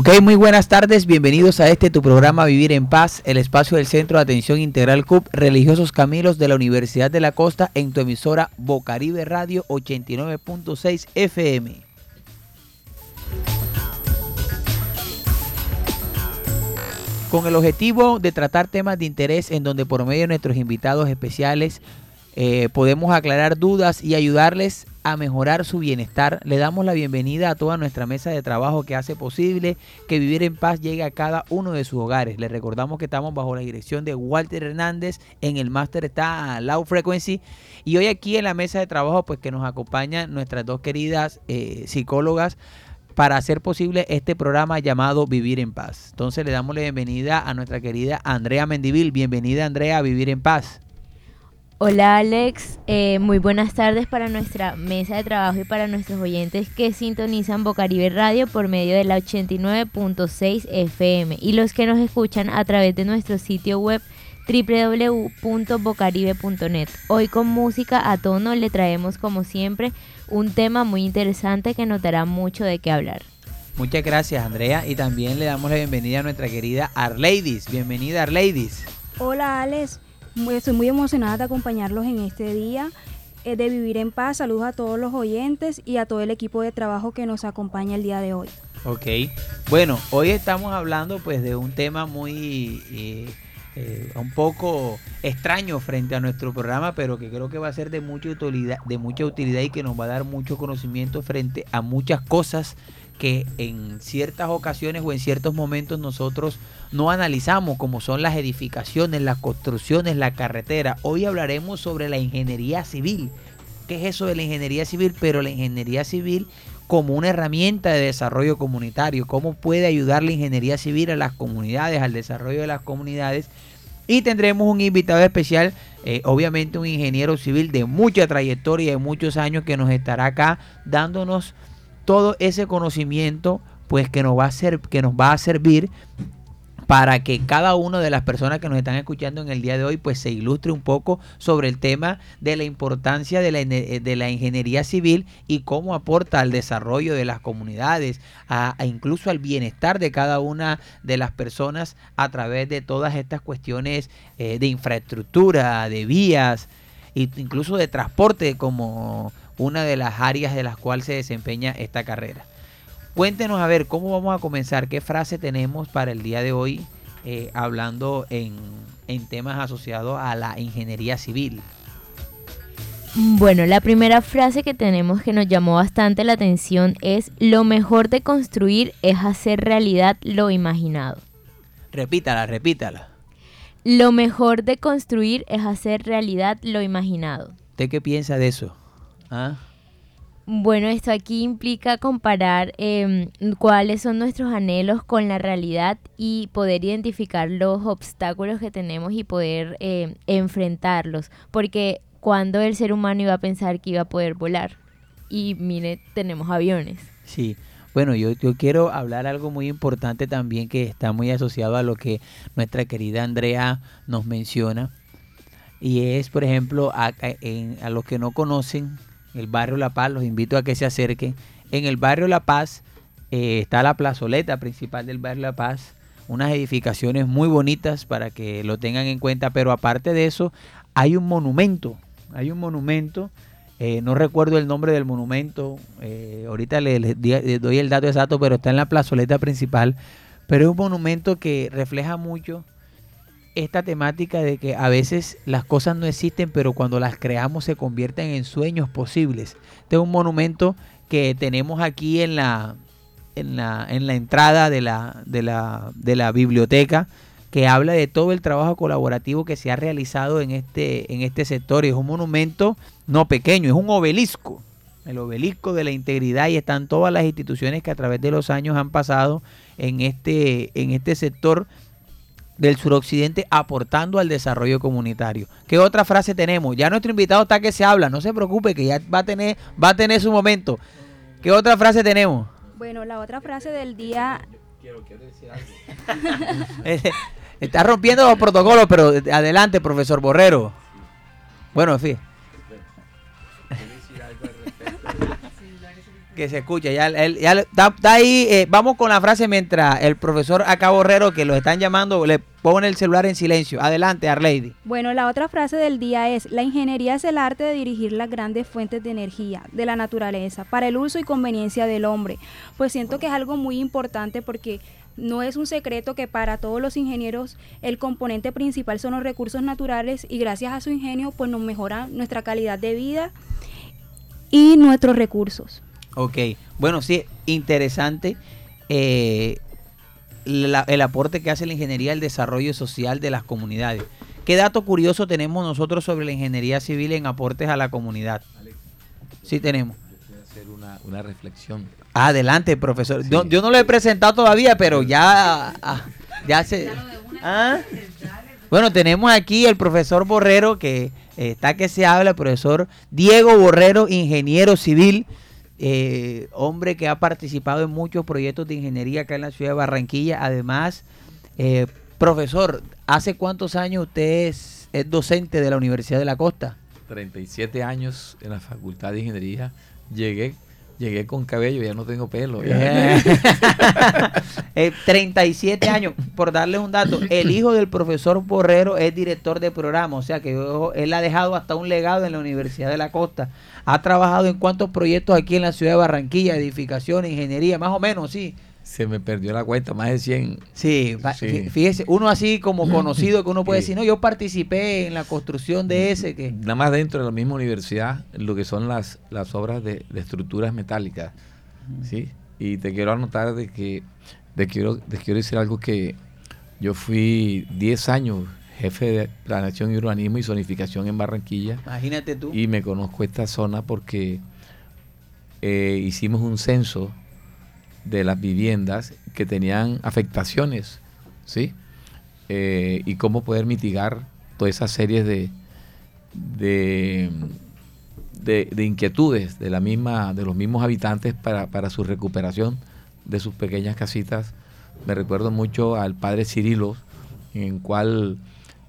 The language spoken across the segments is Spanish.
Ok, muy buenas tardes, bienvenidos a este tu programa Vivir en Paz, el espacio del Centro de Atención Integral CUP Religiosos Camilos de la Universidad de la Costa en tu emisora Bocaribe Radio 89.6 FM. Con el objetivo de tratar temas de interés en donde por medio de nuestros invitados especiales eh, podemos aclarar dudas y ayudarles a mejorar su bienestar. Le damos la bienvenida a toda nuestra mesa de trabajo que hace posible que Vivir en Paz llegue a cada uno de sus hogares. Les recordamos que estamos bajo la dirección de Walter Hernández. En el máster está Low Frequency. Y hoy aquí en la mesa de trabajo pues que nos acompañan nuestras dos queridas eh, psicólogas para hacer posible este programa llamado Vivir en Paz. Entonces le damos la bienvenida a nuestra querida Andrea Mendivil. Bienvenida Andrea a Vivir en Paz. Hola Alex, eh, muy buenas tardes para nuestra mesa de trabajo y para nuestros oyentes que sintonizan Bocaribe Radio por medio de la 89.6 FM y los que nos escuchan a través de nuestro sitio web www.bocaribe.net. Hoy con música a tono le traemos como siempre un tema muy interesante que nos dará mucho de qué hablar. Muchas gracias Andrea y también le damos la bienvenida a nuestra querida Arleidis. Bienvenida Arleidis. Hola Alex. Estoy muy emocionada de acompañarlos en este día eh, de Vivir en Paz. Saludos a todos los oyentes y a todo el equipo de trabajo que nos acompaña el día de hoy. Ok, bueno, hoy estamos hablando pues de un tema muy... Eh, eh, un poco extraño frente a nuestro programa, pero que creo que va a ser de mucha utilidad, de mucha utilidad y que nos va a dar mucho conocimiento frente a muchas cosas que en ciertas ocasiones o en ciertos momentos nosotros no analizamos, como son las edificaciones, las construcciones, la carretera. Hoy hablaremos sobre la ingeniería civil. ¿Qué es eso de la ingeniería civil? Pero la ingeniería civil como una herramienta de desarrollo comunitario. ¿Cómo puede ayudar la ingeniería civil a las comunidades, al desarrollo de las comunidades? Y tendremos un invitado especial, eh, obviamente un ingeniero civil de mucha trayectoria, y de muchos años, que nos estará acá dándonos todo ese conocimiento pues que nos va a ser, que nos va a servir para que cada una de las personas que nos están escuchando en el día de hoy pues se ilustre un poco sobre el tema de la importancia de la, de la ingeniería civil y cómo aporta al desarrollo de las comunidades, a, incluso al bienestar de cada una de las personas a través de todas estas cuestiones eh, de infraestructura, de vías, e incluso de transporte como una de las áreas de las cuales se desempeña esta carrera. Cuéntenos a ver cómo vamos a comenzar, qué frase tenemos para el día de hoy eh, hablando en, en temas asociados a la ingeniería civil. Bueno, la primera frase que tenemos que nos llamó bastante la atención es lo mejor de construir es hacer realidad lo imaginado. Repítala, repítala. Lo mejor de construir es hacer realidad lo imaginado. ¿Usted qué piensa de eso? ¿Ah? Bueno, esto aquí implica comparar em, cuáles son nuestros anhelos con la realidad y poder identificar los obstáculos que tenemos y poder em, enfrentarlos. Porque cuando el ser humano iba a pensar que iba a poder volar. Y mire, tenemos aviones. Sí. Bueno, yo, yo quiero hablar algo muy importante también que está muy asociado a lo que nuestra querida Andrea nos menciona. Y es, por ejemplo, a, a los que no conocen el barrio La Paz, los invito a que se acerquen. En el barrio La Paz eh, está la plazoleta principal del barrio La Paz, unas edificaciones muy bonitas para que lo tengan en cuenta, pero aparte de eso hay un monumento, hay un monumento, eh, no recuerdo el nombre del monumento, eh, ahorita le, doy el dato exacto, pero está en la plazoleta principal, pero es un monumento que refleja mucho esta temática de que a veces las cosas no existen, pero cuando las creamos se convierten en sueños posibles. Este es un monumento que tenemos aquí en la, en la, en la entrada de la, de, la, de la biblioteca que habla de todo el trabajo colaborativo que se ha realizado en este, en este sector. Y es un monumento no pequeño, es un obelisco, el obelisco de la integridad y están todas las instituciones que a través de los años han pasado en este, en este sector del suroccidente aportando al desarrollo comunitario. ¿Qué otra frase tenemos? Ya nuestro invitado está que se habla, no se preocupe que ya va a tener, va a tener su momento. ¿Qué otra frase tenemos? Bueno, la otra frase del día... Quiero, quiero decir algo. está rompiendo los protocolos, pero adelante, profesor Borrero. Bueno, en fin. Que se escucha. Ya, él, está, ahí. Eh, vamos con la frase mientras el profesor acá Borrero, que lo están llamando, le pone el celular en silencio. Adelante, Arlady. Bueno, la otra frase del día es, la ingeniería es el arte de dirigir las grandes fuentes de energía de la naturaleza para el uso y conveniencia del hombre. Pues siento que es algo muy importante porque no es un secreto que para todos los ingenieros el componente principal son los recursos naturales y gracias a su ingenio pues nos mejora nuestra calidad de vida y nuestros recursos. Ok, bueno, sí, interesante eh, el aporte que hace la ingeniería al desarrollo social de las comunidades. ¿Qué dato curioso tenemos nosotros sobre la ingeniería civil en aportes a la comunidad? Sí tenemos. hacer una, reflexión. Adelante, profesor. Yo, no lo he presentado todavía, pero ya, ah, ya se... ¿Ah? Bueno, tenemos aquí el profesor Borrero, que está que se habla, el profesor Diego Borrero, ingeniero civil, eh, hombre que ha participado en muchos proyectos de ingeniería acá en la ciudad de Barranquilla. Además, eh, profesor, ¿hace cuántos años usted es, docente de la Universidad de la Costa? 37 años en la Facultad de Ingeniería. Llegué Llegué con cabello, ya no tengo pelo. 37 eh, años, por darles un dato, el hijo del profesor Borrero es director de programa, o sea que él ha dejado hasta un legado en la Universidad de la Costa. Ha trabajado en cuántos proyectos aquí en la ciudad de Barranquilla, edificación, ingeniería, más o menos, sí se me perdió la cuenta, más de 100. Sí, fíjese, uno así como conocido que uno puede decir, no, yo participé en la construcción de ese que... Nada más dentro de la misma universidad, lo que son las, las obras de, estructuras metálicas, ¿sí? Y te quiero anotar de que, te quiero, te quiero decir algo que yo fui 10 años jefe de planeación y urbanismo y zonificación en Barranquilla. Imagínate tú. Y me conozco esta zona porque eh, hicimos un censo de las viviendas que tenían afectaciones, ¿sí? Eh, y cómo poder mitigar toda esa serie de, de, de, inquietudes de, la misma, de los mismos habitantes para, para su recuperación de sus pequeñas casitas. Me recuerdo mucho al padre Cirilo, en cual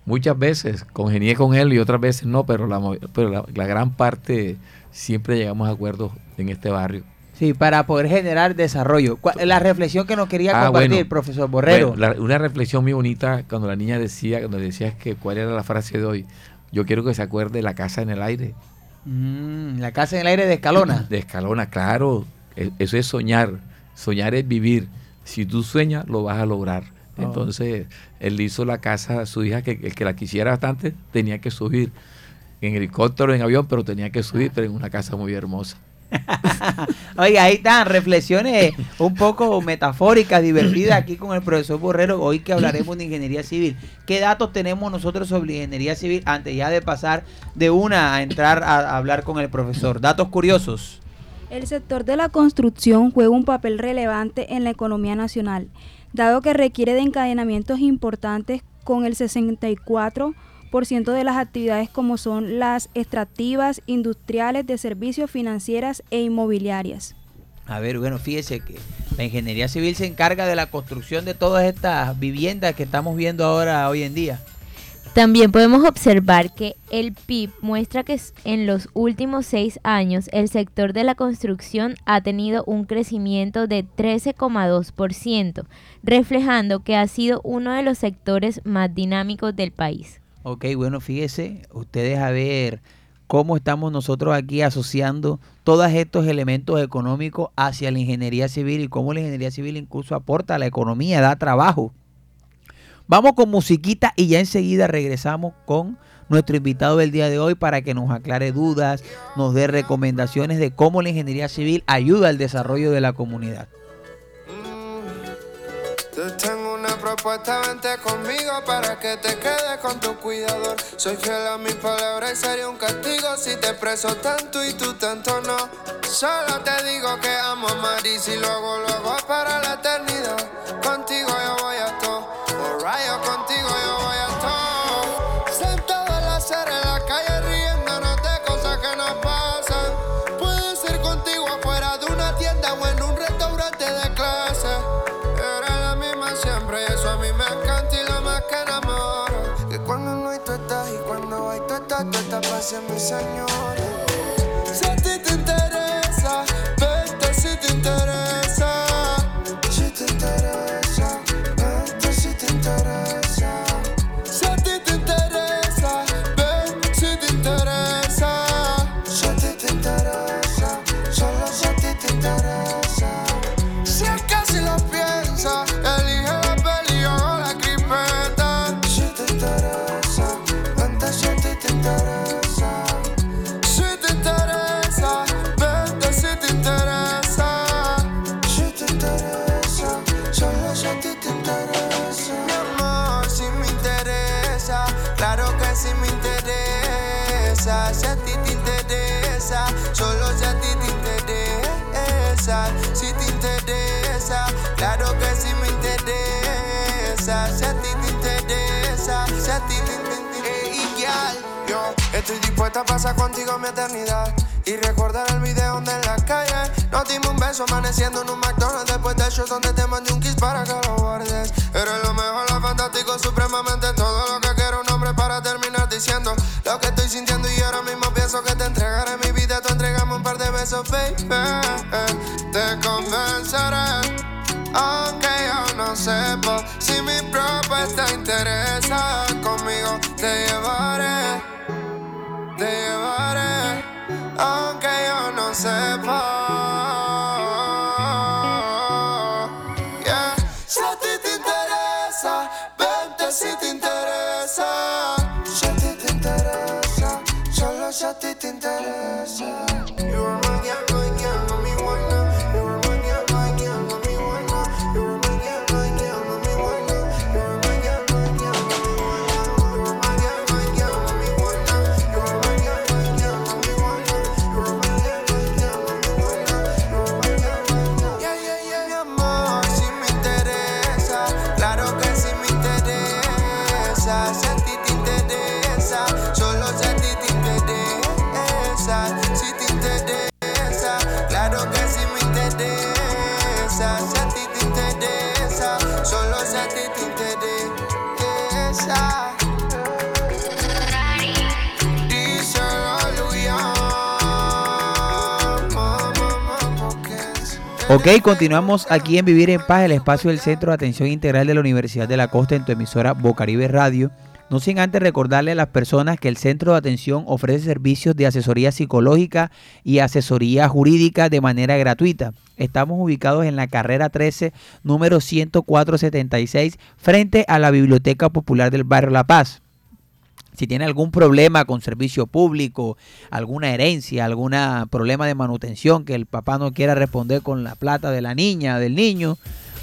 muchas veces congenié con él y otras veces no, pero la, pero la gran parte siempre llegamos a acuerdos en este barrio. Sí, para poder generar desarrollo. La reflexión que nos quería ah, compartir, profesor Borrero. una reflexión muy bonita cuando la niña decía, cuando decías que cuál era la frase de hoy. Yo quiero que se acuerde la casa en el aire. Mm, la casa en el aire de Escalona. De Escalona, claro. E, eso es soñar. Soñar es vivir. Si tú sueñas, lo vas a lograr. Oh. Entonces, él hizo la casa a su hija, que el que la quisiera bastante tenía que subir en helicóptero, en avión, pero tenía que subir, pero en una casa muy hermosa. Oye, ahí están reflexiones un poco metafóricas, divertidas aquí con el profesor Borrero, hoy que hablaremos de ingeniería civil. ¿Qué datos tenemos nosotros sobre ingeniería civil antes ya de pasar de una a entrar a hablar con el profesor? Datos curiosos. El sector de la construcción juega un papel relevante en la economía nacional, dado que requiere de encadenamientos importantes con el 64 de las actividades como son las extractivas, industriales, de servicios, financieras e inmobiliarias. A ver, bueno, fíjese que la ingeniería civil se encarga de la construcción de todas estas viviendas que estamos viendo ahora hoy en día. También podemos observar que el PIB muestra que en los últimos seis años el sector de la construcción ha tenido un crecimiento de 13,2%, reflejando que ha sido uno de los sectores más dinámicos del país. Ok, bueno, fíjese, ustedes a ver cómo estamos nosotros aquí asociando todos estos elementos económicos hacia la ingeniería civil y cómo la ingeniería civil incluso aporta a la economía, da trabajo. Vamos con musiquita y ya enseguida regresamos con nuestro invitado del día de hoy para que nos aclare dudas, nos dé recomendaciones de cómo la ingeniería civil ayuda al desarrollo de la comunidad propuesta, vente conmigo para que te quedes con tu cuidador. Soy fiel a mis palabras y sería un castigo si te preso tanto y tú tanto no. Solo te digo que amo a Maris y luego, luego para la eternidad. Contigo yo voy a todo, para mi señor. Estoy dispuesta a pasar contigo mi eternidad. Y recordar el video donde en la calle nos dimos un beso amaneciendo en un McDonald's después del show donde te mandé un kiss para que lo guardes. Eres lo mejor, lo fantástico, supremamente todo lo que quiero un hombre para terminar diciendo lo que estoy sintiendo y ahora mismo pienso que te entregaré mi vida, tú entregame un par de besos, baby. Te convenceré. Aunque yo no sepa si mi propuesta interesa conmigo, te llevaré, te llevaré aunque yo no sepa. Yeah. Si a ti te interesa, vente si te interesa. Si a ti te interesa, solo si a ti te interesa. Ok, continuamos aquí en Vivir en Paz, el espacio del Centro de Atención Integral de la Universidad de la Costa en tu emisora Bocaribe Radio. No sin antes recordarle a las personas que el Centro de Atención ofrece servicios de asesoría psicológica y asesoría jurídica de manera gratuita. Estamos ubicados en la carrera 13, número 10476, frente a la Biblioteca Popular del Barrio La Paz. Si tiene algún problema con servicio público, alguna herencia, algún problema de manutención que el papá no quiera responder con la plata de la niña, del niño,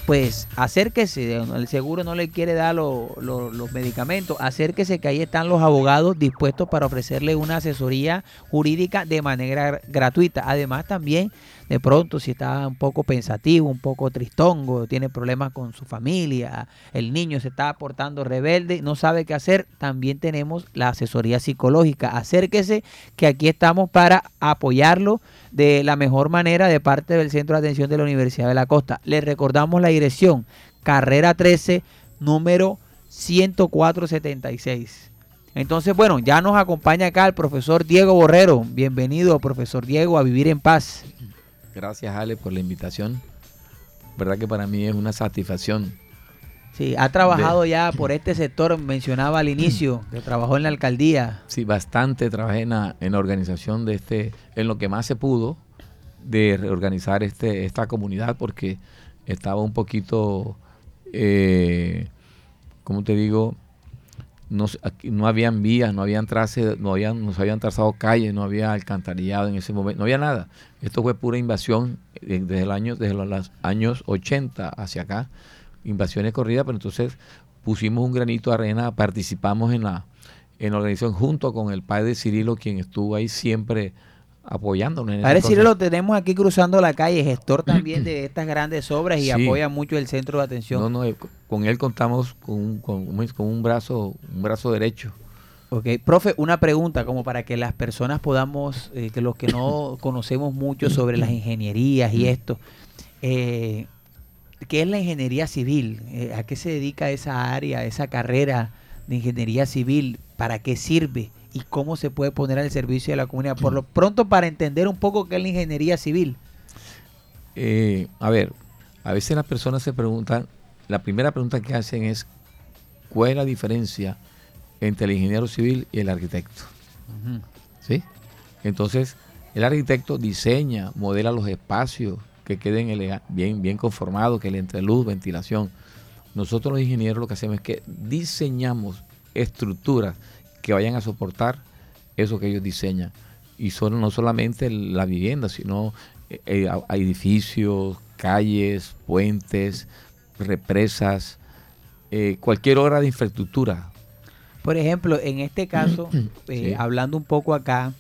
pues acérquese, el seguro no le quiere dar lo- lo- los medicamentos, acérquese que ahí están los abogados dispuestos para ofrecerle una asesoría jurídica de manera gr- gratuita. Además también, de pronto, si está un poco pensativo, un poco tristongo, tiene problemas con su familia, el niño se está portando rebelde, no sabe qué hacer, también tenemos la asesoría psicológica. Acérquese que aquí estamos para apoyarlo de la mejor manera de parte del Centro de Atención de la Universidad de la Costa. Les recordamos la dirección, carrera 13, número 10476. Entonces, bueno, ya nos acompaña acá el profesor Diego Borrero. Bienvenido, profesor Diego, a Vivir en Paz. Gracias, Ale, por la invitación. Verdad que para mí es una satisfacción. Sí, ha trabajado ya por este sector, mencionaba al inicio, que trabajó en la alcaldía. Sí, bastante trabajé en la, en la organización de este, en lo que más se pudo, de reorganizar este, esta comunidad, porque estaba un poquito, eh, ¿cómo te digo? No, aquí no habían vías, no habían trace, no habían, no se habían trazado calles, no había alcantarillado en ese momento, no había nada. Esto fue pura invasión eh, desde el año, desde los años 80 hacia acá, invasiones corridas, pero entonces pusimos un granito de arena, participamos en la, en la organización junto con el padre Cirilo, quien estuvo ahí siempre apoyándonos. En Padre Cirilo tenemos aquí cruzando la calle, gestor también de estas grandes obras y Sí. apoya mucho el centro de atención. No, no, eh, con él contamos con un, con, con un brazo, un brazo derecho. Ok, profe, una pregunta como para que las personas podamos, eh, que los que no conocemos mucho sobre las ingenierías y esto, eh, ¿qué es la ingeniería civil? Eh, ¿A qué se dedica esa área, esa carrera de ingeniería civil? ¿Para qué sirve? ¿Y cómo se puede poner al servicio de la comunidad? Por lo pronto, para entender un poco qué es la ingeniería civil. Eh, a ver, a veces las personas se preguntan, la primera pregunta que hacen es, ¿cuál es la diferencia entre el ingeniero civil y el arquitecto? ¿Sí? Entonces, el arquitecto diseña, modela los espacios que queden bien, bien conformados, que le entre luz, ventilación. Nosotros los ingenieros lo que hacemos es que diseñamos estructuras que vayan a soportar eso que ellos diseñan. Y son no solamente la vivienda, sino eh, eh, edificios, calles, puentes, represas, eh, cualquier obra de infraestructura. Por ejemplo, en este caso, eh, Sí. hablando un poco acá,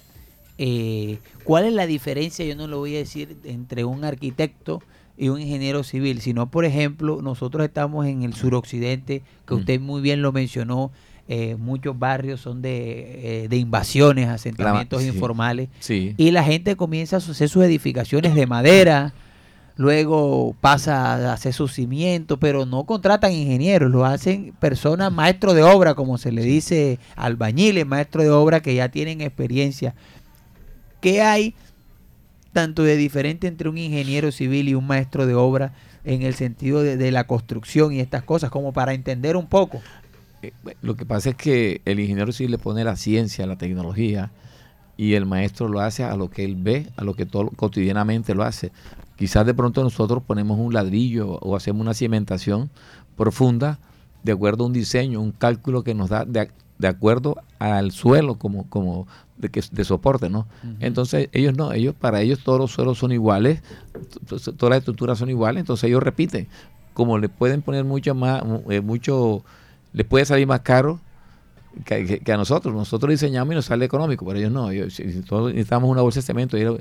eh, ¿cuál es la diferencia? Yo no lo voy a decir entre un arquitecto y un ingeniero civil, sino, por ejemplo, nosotros estamos en el suroccidente, que Mm. usted muy bien lo mencionó, eh, muchos barrios son de, eh, de invasiones, asentamientos sí. informales, Sí. y la gente comienza a hacer sus edificaciones de madera, luego pasa a hacer sus cimientos, pero no contratan ingenieros, lo hacen personas maestros de obra, como se le dice, albañiles, maestros de obra que ya tienen experiencia. ¿Qué hay tanto de diferente entre un ingeniero civil y un maestro de obra en el sentido de, de la construcción y estas cosas, como para entender un poco? Eh, Lo que pasa es que el ingeniero sí le pone la ciencia, la tecnología, y el maestro lo hace a lo que él ve, a lo que todo cotidianamente lo hace. Quizás de pronto nosotros ponemos un ladrillo o hacemos una cimentación profunda de acuerdo a un diseño, un cálculo que nos da de, ac- de acuerdo al suelo como, como de, que, de soporte, ¿no? Entonces ellos no, ellos para ellos todos los suelos son iguales, todas las estructuras son iguales, entonces ellos repiten. Como le pueden poner mucho más, eh, mucho, les puede salir más caro que, que- que a nosotros. Nosotros diseñamos y nos sale económico, pero ellos no. Ellos, si, todos necesitamos una bolsa de cemento, ellos,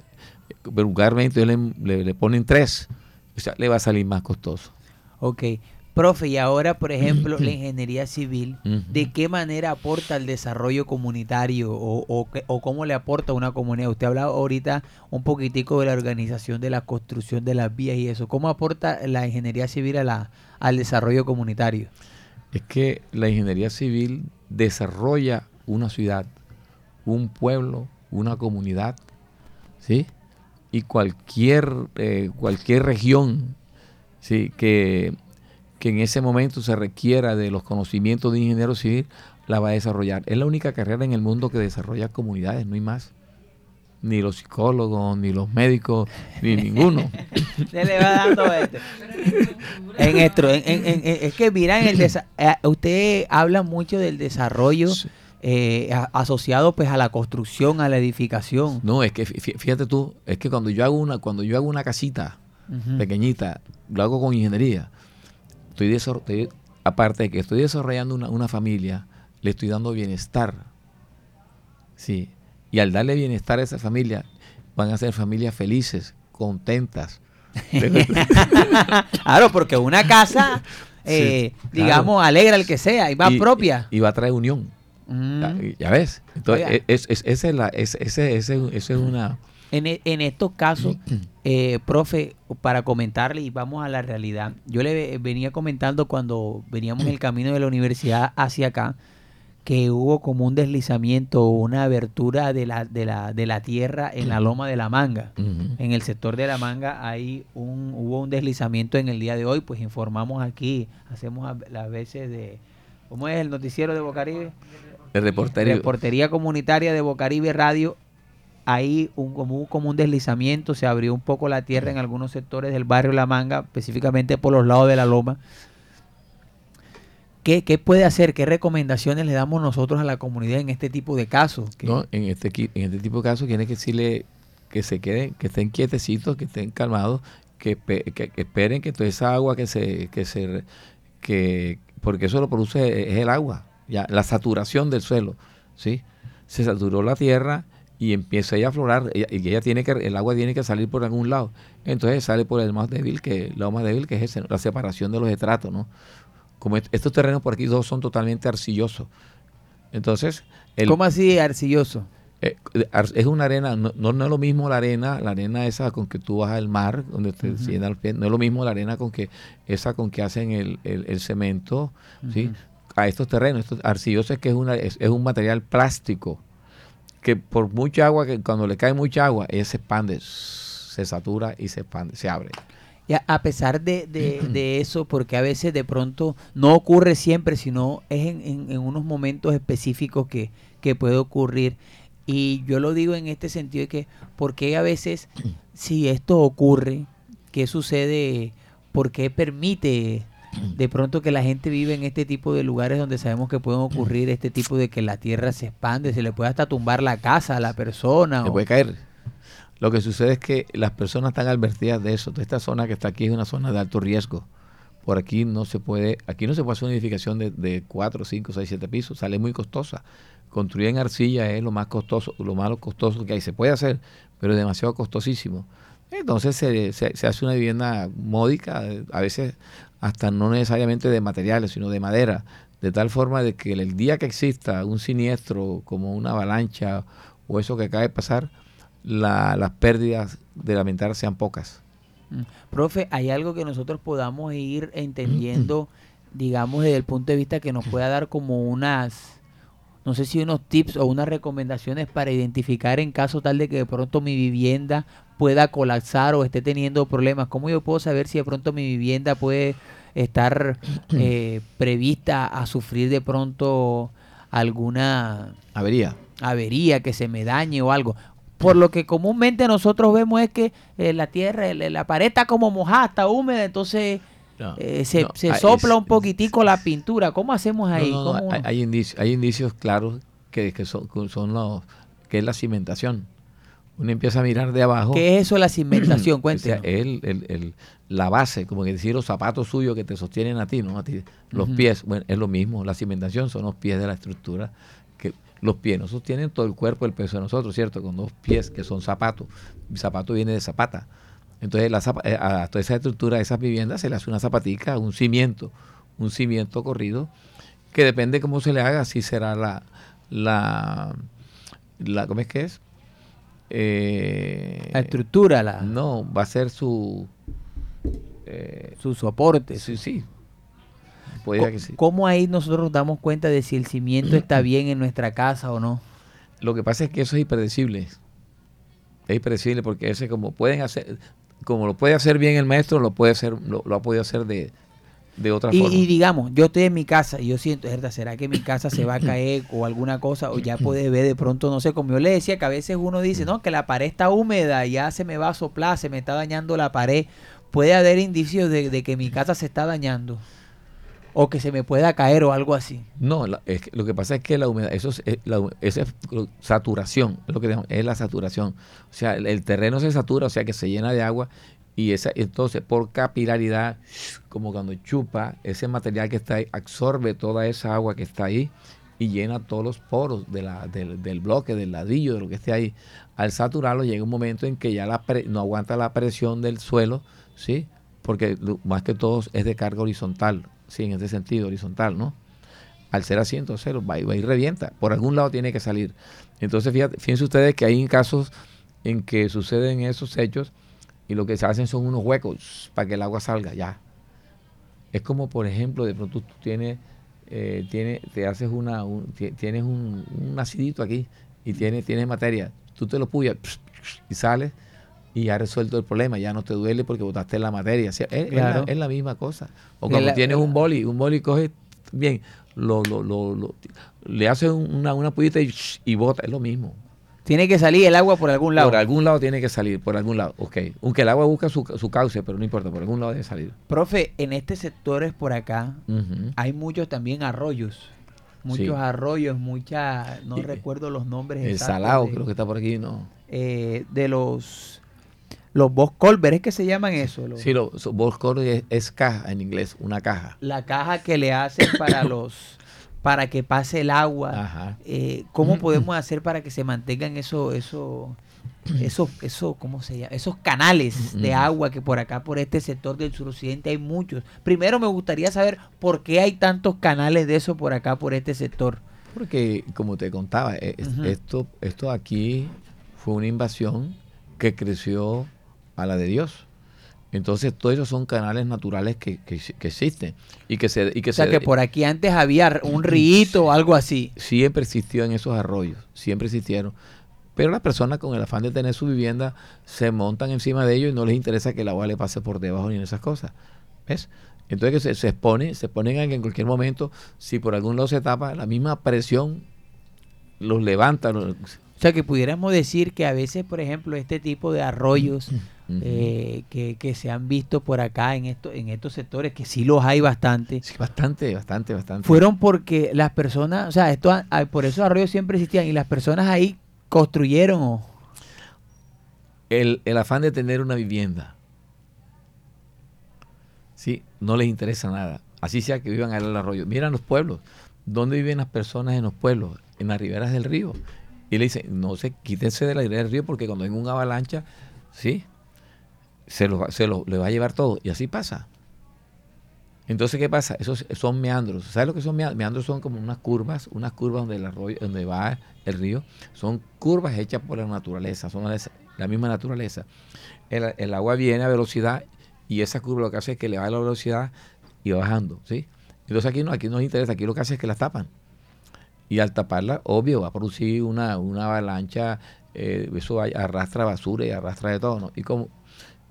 vulgarmente ellos le, le- le ponen tres, o sea, le va a salir más costoso. Ok. Profe, y ahora, por ejemplo, la ingeniería civil. ¿de qué manera aporta al desarrollo comunitario o, o cómo le aporta a una comunidad? Usted hablaba ahorita un poquitico de la organización de la construcción de las vías y eso. ¿Cómo aporta la ingeniería civil a la, al desarrollo comunitario? Es que la ingeniería civil desarrolla una ciudad, un pueblo, una comunidad, ¿sí? Y cualquier, eh, cualquier región, ¿sí? Que, que en ese momento se requiera de los conocimientos de ingeniero civil, la va a desarrollar. Es la única carrera en el mundo que desarrolla comunidades, no hay más. Ni los psicólogos, ni los médicos, ni ninguno. Se le va dando este. En esto, en- en- en- en- es que mira, en el desa- eh, usted habla mucho del desarrollo Sí. eh, asociado pues a la construcción, a la edificación. No, es que fí- fíjate tú, es que cuando yo hago una, cuando yo hago una casita, pequeñita, lo hago con ingeniería. Estoy, estoy- aparte de que estoy desarrollando una, una familia, le estoy dando bienestar. Sí. Y al darle bienestar a esa familia, van a ser familias felices, contentas. claro, porque una casa, eh, digamos, alegra al que sea y va Y- propia. Y va a traer unión. Mm. Ya, ya ves. Entonces, es, es- esa es la, es- ese, ese- ese es una... En, e- en estos casos, eh, profe, para comentarle y vamos a la realidad. Yo le venía comentando cuando veníamos en el camino de la universidad hacia acá, que hubo como un deslizamiento o una abertura de la, de, la, de la tierra en la loma de la manga. En el sector de la manga hay un, hubo un deslizamiento en el día de hoy, pues informamos aquí, hacemos a- las veces de, ¿cómo es el noticiero de Bocaribe? El reporterio. Reportería Comunitaria de Bocaribe Radio. Ahí un, como, hubo como un deslizamiento, se abrió un poco la tierra en algunos sectores del barrio La Manga, específicamente por los lados de la loma. ¿Qué, puede hacer? ¿Qué recomendaciones le damos nosotros a la comunidad en este tipo de casos? No, en este, en este tipo de casos tiene que decirle que se queden, que estén quietecitos, que estén calmados, que, que- esperen que toda esa agua que se, que se, que, porque eso lo produce es el agua, ya, la saturación del suelo, ¿sí? Se saturó la tierra y empieza ella a aflorar, y ella tiene que, el agua tiene que salir por algún lado, entonces sale por el más débil, que, lo más débil que es la separación de los estratos, ¿no? Como est- estos terrenos por aquí dos son totalmente arcillosos, entonces, el, ¿Cómo así arcilloso? eh, es una arena, no, no, no es lo mismo la arena, la arena esa con que tú vas al mar, donde te Ujú. llena los pies, no es lo mismo la arena con que esa con que hacen el, el- el cemento, ¿sí? A estos terrenos, estos arcillosos es que es, una, es, es un material plástico que por mucha agua, que cuando le cae mucha agua, ella se expande, se satura y se expande, se abre. Y a, pesar de, de- de eso, porque a veces de pronto no ocurre siempre, sino es en, en- en unos momentos específicos que, que puede ocurrir. Y yo lo digo en este sentido de que, porque a veces, si esto ocurre, ¿qué sucede? ¿Por qué permite de pronto que la gente vive en este tipo de lugares donde sabemos que pueden ocurrir este tipo de que la tierra se expande, se le puede hasta tumbar la casa a la persona? Se puede caer. Lo que sucede es que las personas están advertidas de eso. Toda esta zona que está aquí es una zona de alto riesgo. Por aquí no se puede, aquí no se puede hacer una edificación de, de 4, 5, 6, 7 pisos, sale muy costosa. construir en arcilla es lo más costoso, lo más costoso que hay. Se puede hacer, pero es demasiado costosísimo. Entonces se, se, hace una vivienda módica, a veces hasta no necesariamente de materiales, sino de madera, de tal forma de que el día que exista un siniestro como una avalancha o eso que acaba de pasar, las pérdidas de lamentar sean pocas. Mm. Profe, ¿hay algo que nosotros podamos ir entendiendo, digamos, desde el punto de vista que nos pueda dar como unas, no sé si unos tips o unas recomendaciones para identificar en caso tal de que de pronto mi vivienda pueda colapsar o esté teniendo problemas? ¿Cómo yo puedo saber si de pronto mi vivienda puede estar eh, prevista a sufrir de pronto alguna avería? Avería, que se me dañe o algo. Por lo que comúnmente nosotros vemos es que eh, la tierra, la pared está como mojada, está húmeda, entonces eh, se, se sopla un poquitico la pintura. ¿Cómo hacemos ahí? hay, indicios, hay indicios claros que, que son, son los que es la cimentación. Uno empieza a mirar de abajo. ¿Qué es eso la cimentación? Cuéntame. el, el, la base, como que decir los zapatos suyos que te sostienen a ti, ¿no? A ti, los pies, bueno, es lo mismo. La cimentación son los pies de la estructura los pies no sostienen todo el cuerpo, el peso de nosotros, ¿cierto? Con dos pies que son zapatos. Mi zapato viene de zapata. Entonces, la eh, a toda esa estructura de esas viviendas se le hace una zapatica, un cimiento, un cimiento corrido, que depende cómo se le haga, si será la, la, la ¿cómo es que es? Eh, la estructura, la... No, va a ser su... Eh, su soporte. Sí, sí, ¿Cómo ahí nosotros nos damos cuenta de si el cimiento está bien en nuestra casa o no? Lo que pasa es que eso es impredecible. Es impredecible porque ese como pueden hacer, como lo puede hacer bien el maestro, lo puede hacer, lo, ha podido hacer de, de otra y, forma. Y digamos, yo estoy en mi casa y yo siento, ¿será que mi casa se va a caer o alguna cosa? O ya puede ver de pronto, no sé, como yo le decía, que a veces uno dice, no, que la pared está húmeda, ya se me va a soplar, se me está dañando la pared. Puede haber indicios de que mi casa se está dañando o que se me pueda caer o algo así. No, lo que pasa es que la humedad, eso es, la, esa es saturación, lo que es la saturación. O sea, el, terreno se satura, o sea que se llena de agua y esa, entonces por capilaridad, como cuando chupa, ese material que está ahí absorbe toda esa agua que está ahí y llena todos los poros de la, del, del, bloque, del ladrillo, de lo que esté ahí. Al saturarlo llega un momento en que ya la no aguanta la presión del suelo, ¿sí? Porque más que todo es de carga horizontal sí, en ese sentido, horizontal, ¿no? Al ser asiento cero, va, va y revienta. Por algún lado tiene que salir. Entonces, fíjense ustedes que hay casos en que suceden esos hechos y lo que se hacen son unos huecos para que el agua salga, ya. Es como, por ejemplo, de pronto tú tienes, eh, te haces una, tienes un, acidito aquí y tienes, tienes materia. Tú te lo puyas y sales y ya resuelto el problema, ya no te duele porque botaste la materia. es, la, misma cosa. O cuando tienes un boli, un boli coge bien, lo, lo, lo, le hace una, una pullita y, y bota, es lo mismo. Tiene que salir el agua por algún lado. Por algún lado tiene que salir, por algún lado. Ok. Aunque el agua busca su, su cauce, pero no importa, por algún lado debe salir. Profe, en este sector es por acá, hay muchos también arroyos. Muchos arroyos, muchas, no recuerdo los nombres. El salado, creo que está por aquí, ¿no? Eh, de los los box culver, ¿es que se llaman eso? sí, los box es, caja en inglés, una caja. La caja que le hacen para los para que pase el agua. Eh, ¿Cómo podemos hacer para que se mantengan eso, eso, eso, eso, ¿cómo se llama? Esos canales de agua que por acá, por este sector del suroccidente hay muchos. Primero me gustaría saber por qué hay tantos canales de eso por acá, por este sector. Porque, como te contaba, e, esto, esto aquí fue una invasión que creció a la de Dios. Entonces, todos esos son canales naturales que, que, existen. Y que se, y que o sea, que por aquí antes había un río o algo así. Siempre existió en esos arroyos, siempre existieron. Pero las personas con el afán de tener su vivienda se montan encima de ellos y no les interesa que el agua le pase por debajo ni en esas cosas. ¿Ves? Entonces que se, se expone, se ponen a que en cualquier momento, si por algún lado se tapa, la misma presión los levanta. o sea, que pudiéramos decir que a veces, por ejemplo, este tipo de arroyos eh, que, se han visto por acá en, esto, en estos sectores, que sí los hay bastante. Sí, bastante, bastante, bastante. Fueron porque las personas, o sea, esto, por esos arroyos siempre existían y las personas ahí construyeron. El, el afán de tener una vivienda. Sí, no les interesa nada. Así sea que vivan en el arroyo. Miran los pueblos. ¿Dónde viven las personas en los pueblos? en las riberas del río. Y le dice, no se quítense de la ribera del río porque cuando hay una avalancha, ¿sí? Se, lo, se lo, le va a llevar todo. Y así pasa. Entonces, ¿qué pasa? Esos son meandros. ¿Sabes lo que son meandros? Meandros son como unas curvas, unas curvas donde el arroyo, donde va el río. Son curvas hechas por la naturaleza, son la misma naturaleza. El, el, agua viene a velocidad y esa curva lo que hace es que le va la velocidad y va bajando, ¿sí? Entonces aquí no, aquí no nos interesa, aquí lo que hace es que la tapan. Y al taparla, obvio, va a producir una, una avalancha, eh, eso arrastra basura y arrastra de todo, ¿no? Y como,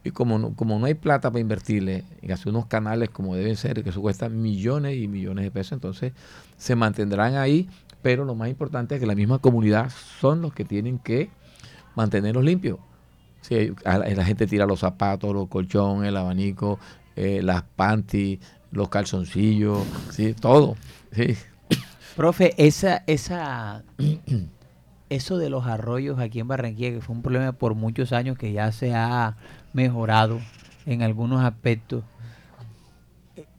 y como no, como no hay plata para invertirle en hacer unos canales como deben ser, que eso cuesta millones y millones de pesos, entonces se mantendrán ahí, pero lo más importante es que la misma comunidad son los que tienen que mantenerlos limpios. Si la gente tira los zapatos, los colchones, el abanico, eh, las panties, los calzoncillos, ¿sí? todo. ¿sí? Profe, esa, esa, eso de los arroyos aquí en Barranquilla, que fue un problema por muchos años que ya se ha mejorado en algunos aspectos.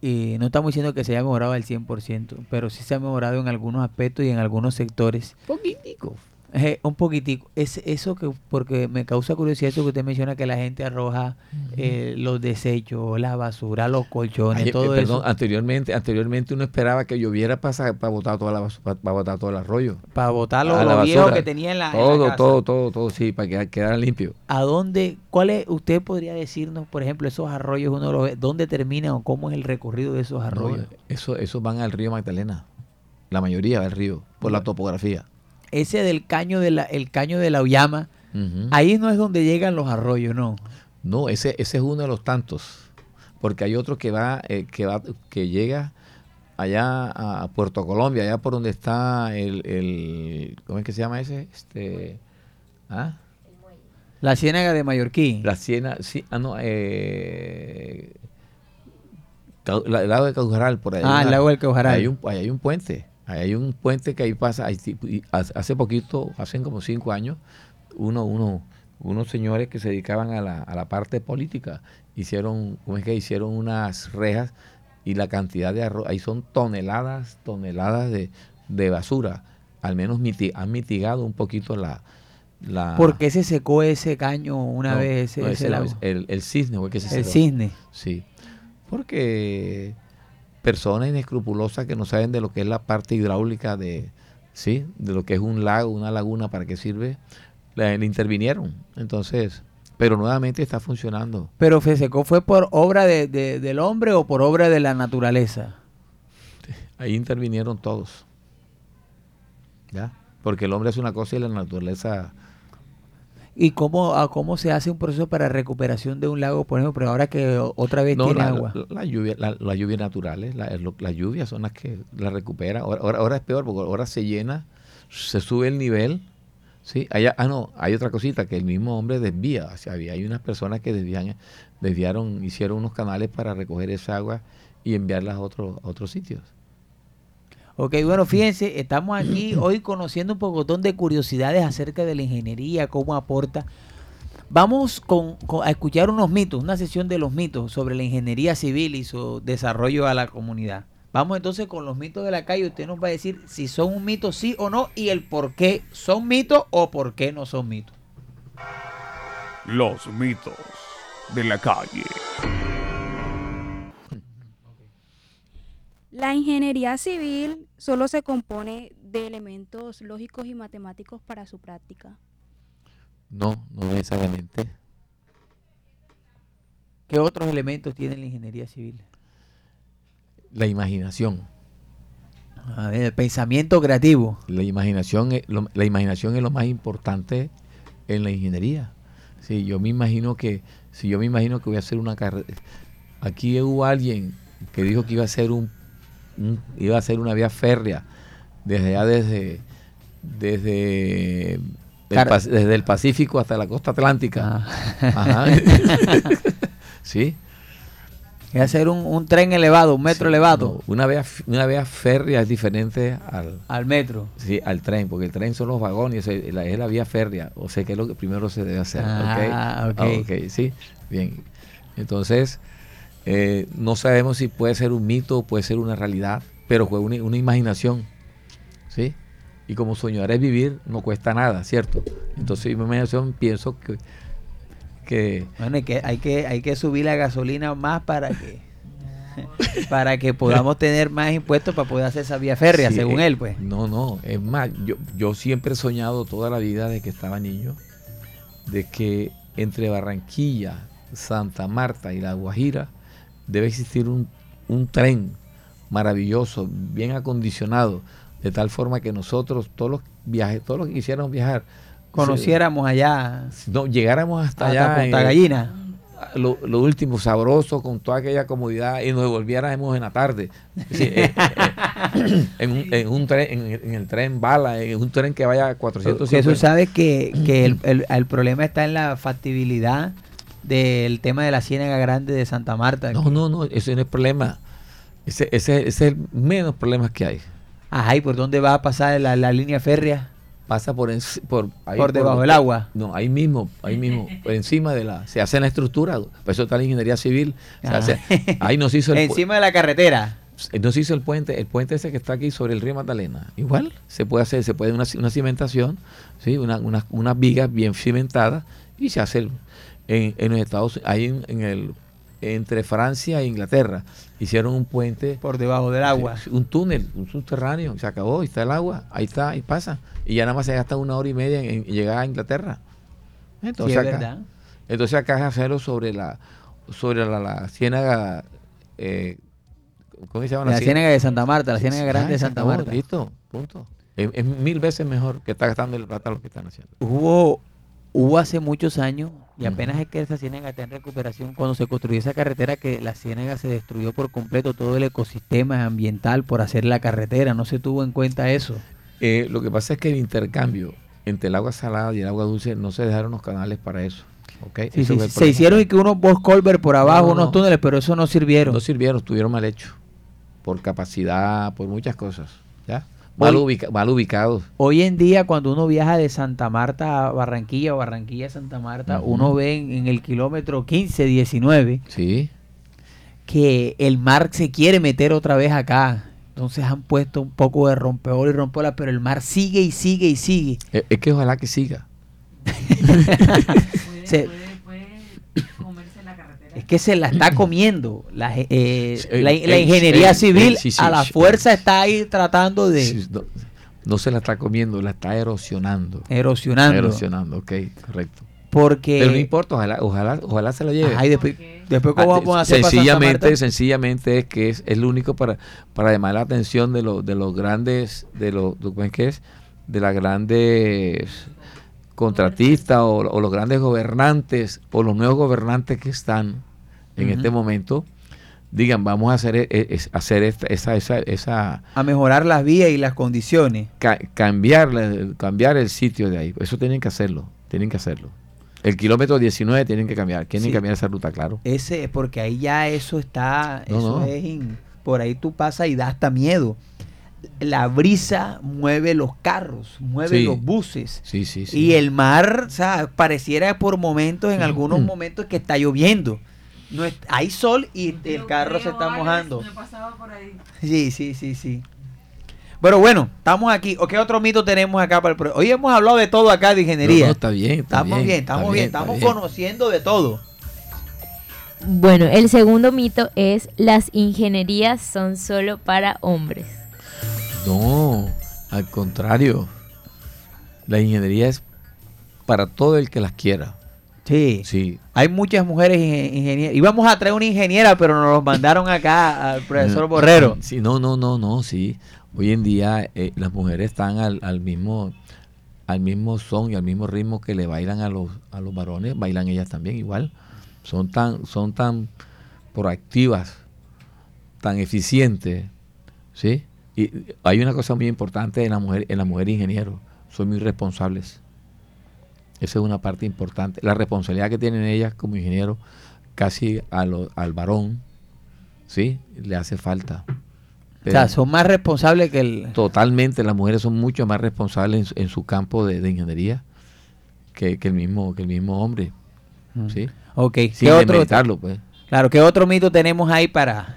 Y no estamos diciendo que se haya mejorado al 100%, pero sí se ha mejorado en algunos aspectos y en algunos sectores. Poquitico. Eh, un poquitico. Es eso que, porque me causa curiosidad eso que usted menciona que la gente arroja eh, los desechos, la basura, los colchones, todo eh, eso. Anteriormente, anteriormente uno esperaba que lloviera para, para botar toda la basura, para, botar todo el arroyo. Para botar lo, lo viejo que tenía en la, todo, todo, todo, todo, sí, para que quedara limpio. ¿A dónde, cuál es, usted podría decirnos, por ejemplo, esos arroyos, uno los ve, dónde terminan o cómo es el recorrido de esos arroyos? eso, esos van al río Magdalena, la mayoría del río, por la topografía ese del caño de la, el caño de la Uyama, ahí no es donde llegan los arroyos, ¿no? No, ese, ese es uno de los tantos. Porque hay otro que va, eh, que va, que llega allá a Puerto Colombia, allá por donde está el, el ¿cómo es que se llama ese? Este, ¿ah? La ciénaga de Mallorquí. La ciénaga, sí, ah, no, eh, el lago de Caujaral, por ahí. Ah, el lago del Caujaral. Hay un, hay un puente. Hay un puente que ahí pasa, hace poquito, hace como cinco años, uno, uno, unos señores que se dedicaban a la, a la parte política hicieron, ¿cómo es que hicieron unas rejas y la cantidad de arroz, ahí son toneladas, toneladas de, de basura, al menos han mitigado un poquito la, la... ¿Por qué se secó ese caño una vez? Ese, el, el, cisne, que se El cisne. Sí, porque personas inescrupulosas que no saben de lo que es la parte hidráulica de, ¿sí? de lo que es un lago, una laguna, para qué sirve, le, intervinieron. Entonces, pero nuevamente está funcionando. ¿Pero Feseco fue por obra de, del hombre o por obra de la naturaleza? Ahí intervinieron todos. ¿Ya? Porque el hombre es una cosa y la naturaleza ¿Y cómo, cómo se hace un proceso para recuperación de un lago, por ejemplo, pero ahora que otra vez tiene agua? La, lluvia, la, lluvia naturales, las lluvias son las que la recuperan. Ahora, ahora, es peor porque ahora se llena, se sube el nivel. ¿sí? Hay, ah, no, hay otra cosita que el mismo hombre desvía. O sea, había, hay unas personas que desvían, desviaron, hicieron unos canales para recoger esa agua y enviarla a, otros a otros sitios. Ok, bueno, fíjense, estamos aquí hoy conociendo un poco de curiosidades acerca de la ingeniería, cómo aporta. Vamos con, a escuchar unos mitos, una sesión de los mitos sobre la ingeniería civil y su desarrollo a la comunidad. Vamos entonces con los mitos de la calle. Usted nos va a decir si son un mito sí o no y el por qué son mitos o por qué no son mitos. Los mitos de la calle. La ingeniería civil solo se compone de elementos lógicos y matemáticos para su práctica. No, no necesariamente. ¿Qué otros elementos tiene la ingeniería civil? La imaginación. el pensamiento creativo. La imaginación, es lo, la imaginación es lo más importante en la ingeniería. Sí, yo me imagino que, si yo me imagino que voy a hacer una carrera, aquí hubo alguien que dijo que iba a hacer un iba a ser una vía férrea desde allá desde desde el, desde el Pacífico hasta la costa atlántica. Ah. sí. Iba a ser un, tren elevado, un metro elevado. una vía una vía férrea es diferente al, al metro. Sí, al tren, porque el tren son los vagones, es la, es la vía férrea. O sea que es lo que primero se debe hacer. Ah, okay. okay. sí, bien. Entonces, eh, no sabemos si puede ser un mito o puede ser una realidad, pero fue una, imaginación. ¿sí? Y como soñar es vivir, no cuesta nada, ¿cierto? Entonces, en mi imaginación pienso que, que Bueno, hay que, hay que, hay que subir la gasolina más para que para que podamos tener más impuestos para poder hacer esa vía férrea, Sí, según eh, él, pues. No, no, es más, yo, yo siempre he soñado toda la vida de que estaba niño, de que entre Barranquilla, Santa Marta y La Guajira debe existir un, un tren maravilloso, bien acondicionado, de tal forma que nosotros, todos los viajes, todos los que quisiéramos viajar, Conociéramos allá no, llegáramos hasta, hasta allá, Punta en- Gallina. lo, lo último, sabroso, con toda aquella comodidad, y nos devolviéramos en la tarde. Sí, eh, eh, en, un, en un tren, en, el- en el tren bala, en un tren que vaya a 400 Jesús sabe que, que el, el- el problema está en la factibilidad del tema de la Ciénaga Grande de Santa Marta. No, no, no, ese no es problema. Ese, ese, ese es el menos problemas que hay. Ajá, ¿y por dónde va a pasar la, la línea férrea? Pasa por, enci- por, ahí Por debajo del agua. No, ahí mismo, ahí mismo, por encima de la. Se hace la estructura, por eso está la ingeniería civil. Ah. ahí nos hizo el, Encima de la carretera. nos hizo el puente, el puente ese que está aquí sobre el río Magdalena. Igual se puede hacer, se puede una, una cimentación, ¿sí? una, una- unas vigas bien cimentadas y se hace el- en, en los Estados ahí en, en el entre Francia e Inglaterra hicieron un puente Por debajo del agua. Un túnel, un subterráneo, se acabó, ahí está el agua, ahí está, ahí pasa. Y ya nada más se gasta una hora y media en, en llegar a Inglaterra. Entonces, es acá, verdad. entonces acá es hacerlo sobre la sobre la, la ciénaga, eh, ¿cómo se llama? La ciénaga? Ciénaga de Santa Marta, la Ciénaga Grande de se Santa acabó, Marta. Listo, punto. Es, es mil veces mejor que está gastando el plata lo que están haciendo. Hubo, hubo hace muchos años, y apenas es que esa ciénaga está en recuperación, cuando se construyó esa carretera, que la ciénaga se destruyó por completo todo el ecosistema ambiental por hacer la carretera, no se tuvo en cuenta eso. Eh, lo que pasa es que el intercambio entre el agua salada y el agua dulce no se dejaron los canales para eso. ¿ok? Sí, Eso sí, fue el se hicieron y que unos boss culvert por abajo, No, no, unos no. túneles, pero eso no sirvieron. No sirvieron, estuvieron mal hechos. Por capacidad, por muchas cosas. Mal, Hoy- ubica- mal ubicados. Hoy en día, cuando uno viaja de Santa Marta a Barranquilla o Barranquilla a Santa Marta, uno ve en, en el kilómetro 15, 19 Sí. que el mar se quiere meter otra vez acá. Entonces han puesto un poco de rompeola y rompeola, pero el mar sigue y sigue y sigue. Es, es que ojalá que siga. Se- es que se la está comiendo. La, eh, Sí, la, eh, la ingeniería eh, civil sí, sí, a la fuerza está ahí tratando de No, no se la está comiendo, la está erosionando. erosionando. Erosionando, ok, correcto. Porque... Pero no importa, ojalá, ojalá, ojalá se lo lleve. Ajá, y después, después Ah, ¿cómo vamos a hacer sencillamente, sencillamente es que es, es lo único para, para llamar la atención de los de los grandes, de los de- ¿cómo es que es? De las grandes contratistas o, o los grandes gobernantes o los nuevos gobernantes que están en este momento digan vamos a hacer e- e- es- hacer esta- esa esa esa a mejorar las vías y las condiciones. ca- cambiar el sitio de ahí eso tienen que hacerlo tienen que hacerlo el kilómetro 19 tienen que cambiar tienen Sí. que cambiar esa ruta claro Ese, porque ahí ya eso está, No, eso no. es in- por ahí tú pasas y da hasta miedo. La brisa mueve los carros, mueve Sí. los buses. sí sí sí Y el mar, o sea, pareciera por momentos, en algunos Mm. momentos, que está lloviendo. No es- hay sol y el carro se está mojando. Sí, sí, sí, sí. Pero bueno, estamos aquí. ¿O qué otro mito tenemos acá para el pro- Hoy hemos hablado de todo acá de ingeniería. no, está bien, está estamos bien, estamos bien, estamos bien. conociendo de todo. Bueno, el segundo mito es las ingenierías son solo para hombres. No, al contrario. La ingeniería es para todo el que las quiera. Sí. Sí. Hay muchas mujeres inge- ingenieras. Íbamos a traer una ingeniera, pero nos los mandaron acá al profesor Borrero. Sí, no, no, no, no, sí. Hoy en día eh, las mujeres están al, al mismo al mismo son y al mismo ritmo que le bailan a los a los varones, bailan ellas también igual. Son tan son tan proactivas, tan eficientes, ¿sí? Y hay una cosa muy importante en la mujer en la mujer ingeniero, son muy responsables. Esa es una parte importante. La responsabilidad que tienen ellas como ingeniero casi a lo- al varón, ¿sí? Le hace falta. O sea, son más responsables que el... Totalmente, las mujeres son mucho más responsables en su, en su campo de, de ingeniería que, que el mismo que el mismo hombre, ¿sí? Ok. Sin ¿Qué otro, pues. claro, ¿qué otro mito tenemos ahí para...?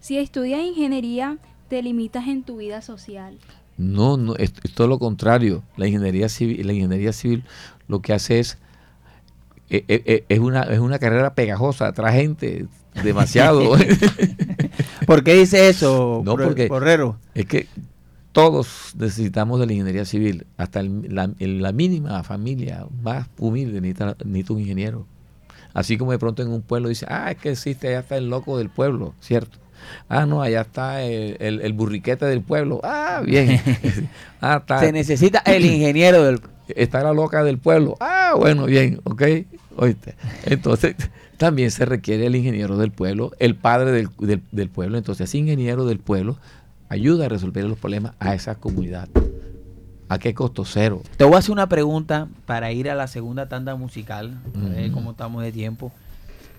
Si estudias ingeniería, te limitas en tu vida social. No, no, es, es todo lo contrario. La ingeniería civil, la ingeniería civil lo que hace es eh, eh, eh, es una es una carrera pegajosa, atrae gente demasiado. ¿Por qué dice eso, No, Por- porque- es que todos necesitamos de la ingeniería civil, hasta el- la, el- la mínima familia más humilde necesita, necesita un ingeniero. Así como de pronto en un pueblo dice, ah, es que existe, allá está el loco del pueblo, ¿cierto? Ah, no, allá está el, el- el burriquete del pueblo. Ah, bien. ah, está, Se necesita el ingeniero del... está la loca del pueblo. Ah, bueno, bien, ok. Oíste. Entonces, también se requiere el ingeniero del pueblo, el padre del, del- del pueblo. Entonces, ese ingeniero del pueblo ayuda a resolver los problemas a esa comunidad. ¿A qué costo? Cero. Te voy a hacer una pregunta para ir a la segunda tanda musical, a ver Ujú. cómo estamos de tiempo.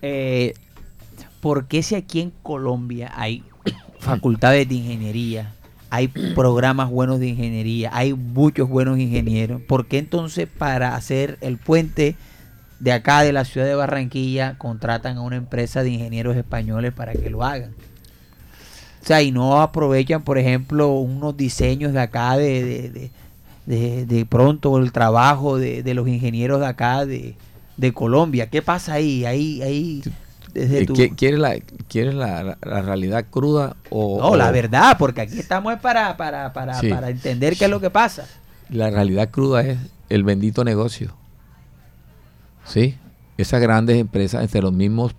Eh, ¿Por qué si aquí en Colombia hay facultades de ingeniería, hay programas buenos de ingeniería, hay muchos buenos ingenieros, ¿por qué entonces para hacer el puente de acá de la ciudad de Barranquilla contratan a una empresa de ingenieros españoles para que lo hagan? O sea, y no aprovechan, por ejemplo, unos diseños de acá de, de, de- de- pronto el trabajo de, de los ingenieros de acá de, de Colombia. ¿Qué pasa ahí? Ahí, ahí, desde Eh, tu... ¿qui- ¿Quieres, la, quieres la, la- la realidad cruda o, No, la verdad, porque aquí estamos es para, para, para, Sí. para entender qué es lo que pasa. La realidad cruda es el bendito negocio. ¿Sí? Esas grandes empresas entre los mismos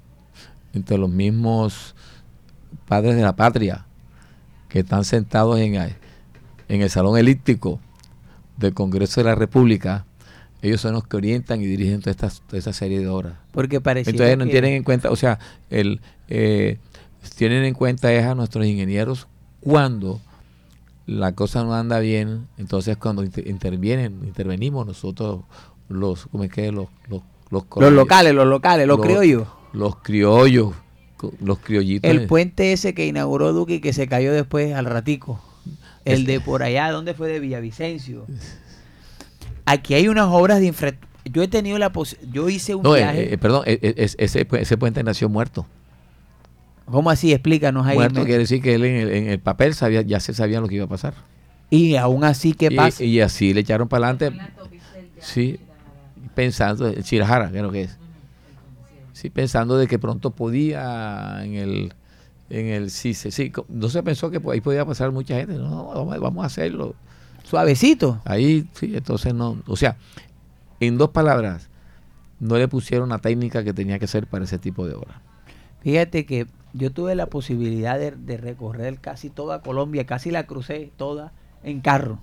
entre los mismos padres de la patria que están sentados en, en el salón elíptico del Congreso de la República, ellos son los que orientan y dirigen toda esta, toda esta serie de obras. Porque parece Entonces no tienen en cuenta, o sea, el, eh, tienen en cuenta es a nuestros ingenieros cuando la cosa no anda bien, entonces cuando inter- intervienen, intervenimos nosotros los, ¿cómo es que? Los, los, los, locales, los locales, los Los- criollos. los criollos, los criollitos. El puente ese que inauguró Duque y que se cayó después al ratico. El de por allá, ¿dónde fue? De Villavicencio. Aquí hay unas obras de infraestructura. Yo he tenido la posibilidad. Yo hice un no, eh, viaje. eh, perdón, eh, eh, es- ese, ese puente nació muerto. ¿Cómo así? Explícanos ahí. muerto me- quiere decir que él en el, en el papel sabía, ya se sabía lo que iba a pasar. Y aún así, ¿qué y, pasa? y así le echaron para adelante. Sí, pensando, el Chirajara, que es lo que es. Sí, pensando de que pronto podía en el, en el sí, sí, no se pensó que ahí podía pasar mucha gente. No, no, vamos a hacerlo. Suavecito. Ahí, sí, entonces no. O sea, en dos palabras, no le pusieron la técnica que tenía que ser para ese tipo de obra. Fíjate que yo tuve la posibilidad de, de recorrer casi toda Colombia, casi la crucé toda en carro.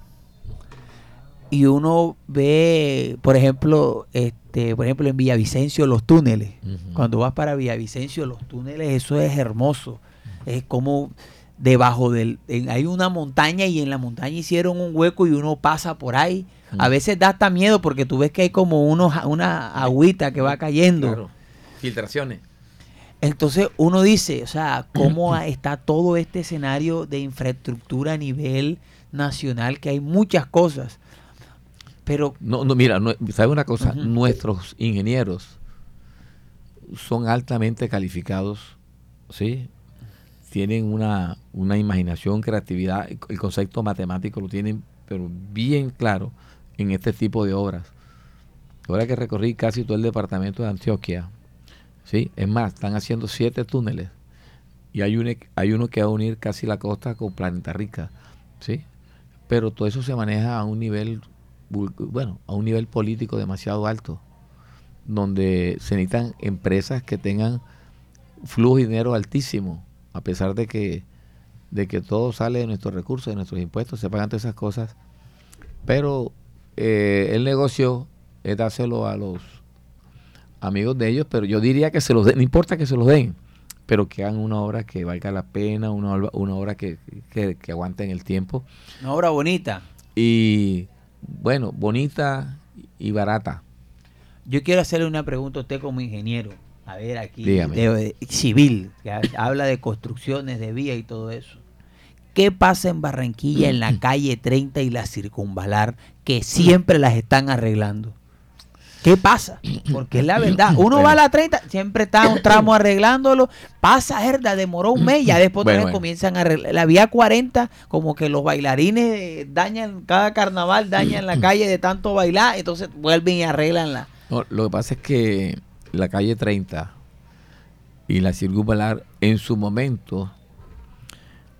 Y uno ve, por ejemplo, este, por ejemplo en Villavicencio los túneles. Cuando vas para Villavicencio los túneles, eso es hermoso. Es como debajo del en- hay una montaña y en la montaña hicieron un hueco y uno pasa por ahí. A veces da hasta miedo porque tú ves que hay como unos una agüita que va cayendo. Claro. Filtraciones. Entonces uno dice, o sea, cómo está todo este escenario de infraestructura a nivel nacional, que hay muchas cosas. Pero No, no, mira, no, ¿sabe una cosa? Nuestros ingenieros son altamente calificados, ¿sí? Tienen una, una imaginación, creatividad, el- concepto matemático lo tienen, pero bien claro en este tipo de obras. Ahora que recorrí casi todo el departamento de Antioquia, ¿sí? Es más, están haciendo siete túneles y hay, un, hay uno que va a unir casi la costa con Planeta Rica, ¿sí? Pero todo eso se maneja a un nivel, bueno, a un nivel político demasiado alto, donde se necesitan empresas que tengan flujo de dinero altísimo, a pesar de que, de que todo sale de nuestros recursos, de nuestros impuestos, se pagan todas esas cosas. Pero eh, el negocio es dárselo a los amigos de ellos, pero yo diría que se los den, no importa que se los den, pero que hagan una obra que valga la pena, una, obra- una obra que, que, que aguante en el tiempo. una obra bonita. Y bueno, bonita y barata. Yo quiero hacerle una pregunta a usted como ingeniero. A ver, aquí, de- civil, que ha- habla de construcciones, de vías y todo eso. ¿Qué pasa en Barranquilla en la calle 30 y la circunvalar que siempre las están arreglando? ¿Qué pasa? Porque es la verdad. Uno va a la 30, siempre está un tramo arreglándolo, pasa, herda, demoró un mes, ya después Bueno, comienzan a arreglar. La vía 40, como que los bailarines dañan, cada carnaval dañan la calle de tanto bailar, entonces vuelven y arreglan la... No, lo que pasa es que la calle 30 y la circunvalar en su momento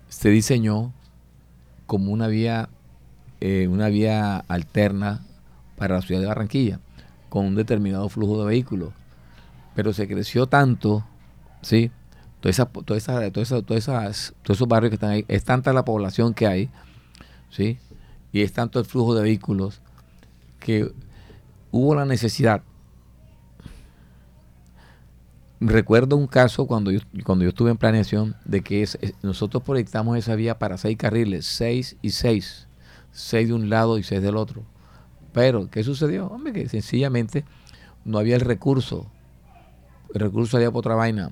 se diseñó como una vía eh, una vía alterna para la ciudad de Barranquilla con un determinado flujo de vehículos pero se creció tanto sí toda esa, toda esa, toda esa- todas esas- todos esos barrios que están ahí es tanta la población que hay sí y es tanto el flujo de vehículos que hubo la necesidad. Recuerdo un caso cuando yo, cuando yo estuve en planeación de que es- nosotros proyectamos esa vía para seis carriles, seis y seis, seis de un lado y seis del otro. Pero, ¿qué sucedió? Hombre, que sencillamente no había el recurso. El recurso había por otra vaina.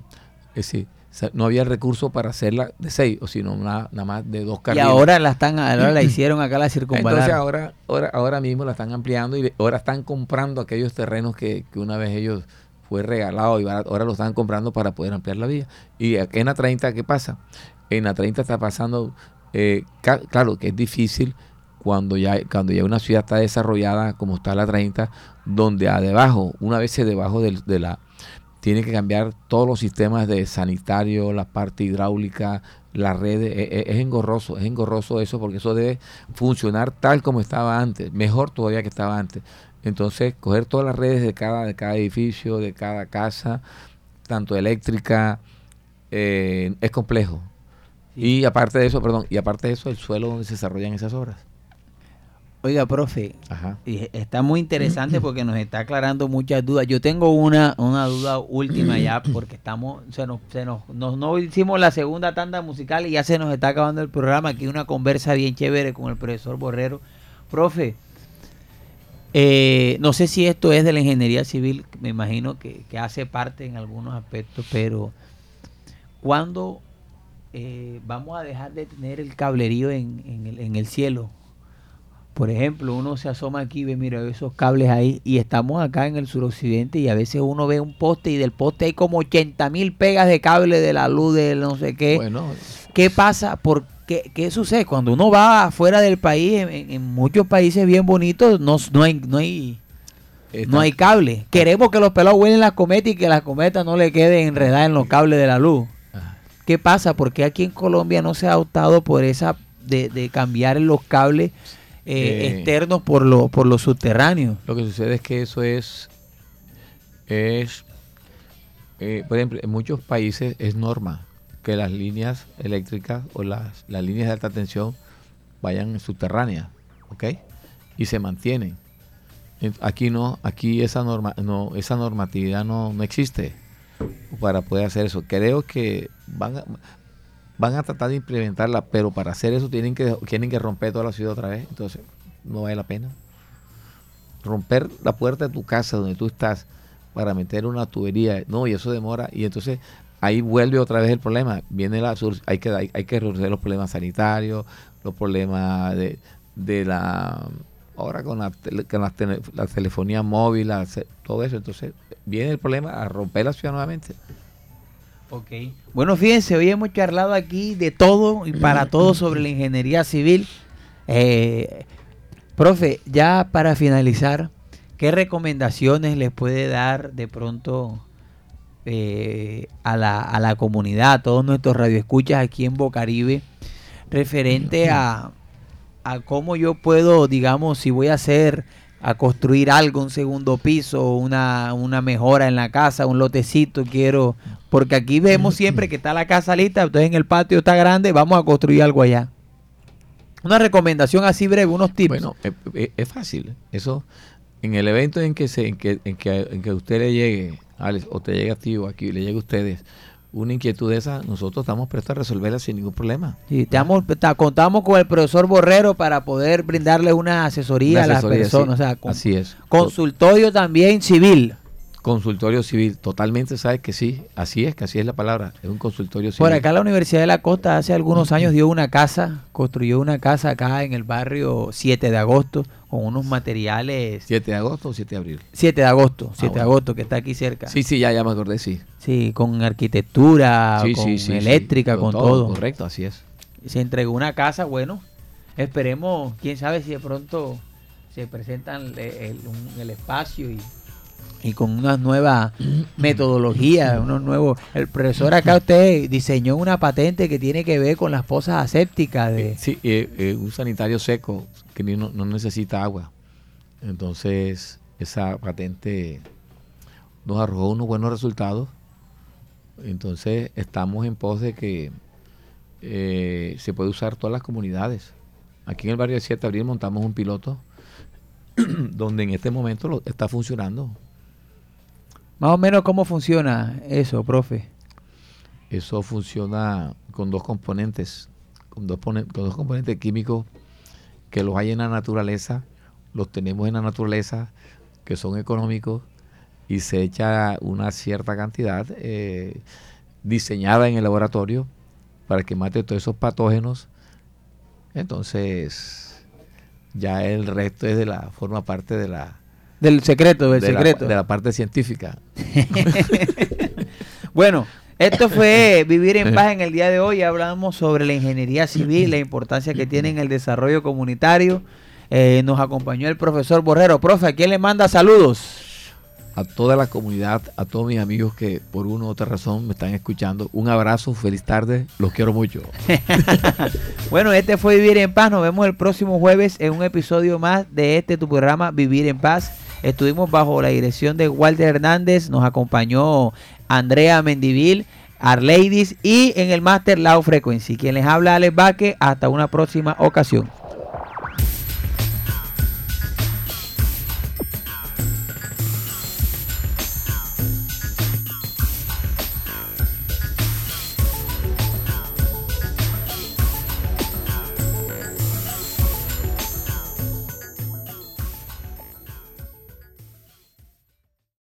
Es decir, no había el recurso para hacerla de seis, o sino nada, nada más de dos Y carriles. ahora la están, ahora la hicieron acá la circunvalar. Entonces ahora, ahora, ahora mismo la están ampliando y ahora están comprando aquellos terrenos que, que una vez ellos fue regalado y ahora, lo están comprando para poder ampliar la vía. Y en la 30, ¿qué pasa? En la 30 está pasando, eh, claro que es difícil cuando ya, cuando ya una ciudad está desarrollada como está la 30, donde a debajo, una vez debajo del- de la, tiene que cambiar todos los sistemas de sanitario, la parte hidráulica, las redes. e- Es, engorroso, es engorroso eso porque eso debe funcionar tal como estaba antes, mejor todavía que estaba antes. Entonces, coger todas las redes de cada, de cada edificio, de cada casa, tanto eléctrica, eh, es complejo. Y aparte de eso, perdón, y aparte de eso, el suelo donde se desarrollan esas obras. Oiga, profe, Ajá. está muy interesante porque nos está aclarando muchas dudas. Yo tengo una, una duda última ya porque estamos, se nos, se nos, nos- no hicimos la segunda tanda musical y ya se nos está acabando el programa. Aquí una conversa bien chévere con el profesor Borrero. Profe, eh, no sé si esto es de la ingeniería civil, me imagino que, que hace parte en algunos aspectos, pero ¿cuándo eh, vamos a dejar de tener el cablerío en, en el, en el cielo? Por ejemplo, uno se asoma aquí y ve, mira, esos cables ahí, y estamos acá en el suroccidente y a veces uno ve un poste y del poste hay como 80 mil pegas de cable de la luz de no sé qué. Bueno, ¿Qué pasa? ¿Por qué, qué sucede? Cuando uno va afuera del país, en, muchos países bien bonitos, no, no hay... No hay no hay cable. Queremos que los pelados huelen las cometas y que las cometas no le queden enredadas en los cables de la luz. Ajá. ¿Qué pasa? Porque aquí en Colombia no se ha optado por esa de, de cambiar los cables eh, Eh. externos por los por los subterráneos. Lo que sucede es que eso es, es eh, por ejemplo, en muchos países es norma que las líneas eléctricas o las, las líneas de alta tensión vayan subterráneas, ¿ok? Y se mantienen. En- Aquí no, aquí esa norma, no, esa normatividad no, no existe para poder hacer eso. Creo que van a, van a tratar de implementarla, pero para hacer eso tienen que, tienen que romper toda la ciudad otra vez. Entonces, no vale la pena romper la puerta de tu casa donde tú estás para meter una tubería, no, y eso demora, y entonces ahí vuelve otra vez el problema, viene la sur- hay que hay, hay que resolver los problemas sanitarios, los problemas de, de la ahora con la, con la, tele- la telefonía móvil, la todo eso, entonces viene el problema a romper la ciudad nuevamente. Ok. Bueno, fíjense, hoy hemos charlado aquí de todo y para todo sobre la ingeniería civil. Eh, profe, ya para finalizar, ¿qué recomendaciones les puede dar de pronto eh, a, la, a la comunidad, a todos nuestros radioescuchas aquí en Bocaribe, referente a, a cómo yo puedo, digamos, si voy a hacer, a construir algo, un segundo piso, una, una mejora en la casa, un lotecito, quiero, porque aquí vemos siempre que está la casa lista, entonces en el patio está grande, vamos a construir algo allá. Una recomendación así breve, unos tips. Bueno, es, es- es fácil. Eso, en el evento en que se, en que, en que, en que a usted le llegue, Alex, o te llegue a ti o aquí, le llegue a ustedes, una inquietud de esa, nosotros estamos prestos a resolverla sin ningún problema. Sí, te damos- ta- contamos con el profesor Borrero para poder brindarle una asesoría, Una a las personas, sí. o sea, con- Así es. consultorio también civil. Consultorio civil, totalmente sabes que sí, así es, que así es la palabra, es un consultorio civil. Por acá la Universidad de la Costa hace algunos años dio una casa, construyó una casa acá en el barrio 7 de agosto con unos materiales... 7 de agosto o 7 de abril. 7 de agosto, 7 de bueno. agosto, que está aquí cerca. Sí, sí, ya, ya me acordé, sí. Sí, con arquitectura, Sí, con sí, sí, sí, eléctrica, con, todo. Correcto, así es. Se entregó una casa, bueno, esperemos, quién sabe si de pronto se presentan eh, el, un- el espacio y, y con unas nuevas metodologías, unos nuevos... El profesor acá usted diseñó una patente que tiene que ver con las pozas asépticas de... Sí, eh, eh, un sanitario seco que no necesita agua. Entonces, esa patente nos arrojó unos buenos resultados. Entonces, estamos en pos de que eh, se puede usar todas las comunidades. Aquí en el barrio de 7 de abril montamos un piloto donde en este momento lo, está funcionando. Más o menos cómo funciona eso, profe. Eso funciona con dos componentes, con dos, con dos componentes químicos que los hay en la naturaleza, los tenemos en la naturaleza, que son económicos, y se echa una cierta cantidad eh, diseñada en el laboratorio para que mate todos esos patógenos. Entonces, ya el resto es de la, forma parte de la, Del secreto, del de la- secreto. de la parte científica. Bueno, esto fue Vivir en Paz en el día de hoy. Hablamos sobre la ingeniería civil, la importancia que tiene en el desarrollo comunitario. Eh, nos acompañó el profesor Borrero. Profe, ¿a quién le manda saludos? a toda la comunidad, a todos mis amigos que por una u otra razón me están escuchando. Un abrazo, feliz tarde, los quiero mucho. Bueno, este fue Vivir en Paz. Nos vemos el próximo jueves en un episodio más de este tu programa Vivir en Paz. Estuvimos bajo la dirección de Walter Hernández. Nos acompañó Andrea Mendivil, Arleidis y en el Master Low Frequency. Quien les habla Alex Vaque. Hasta una próxima ocasión.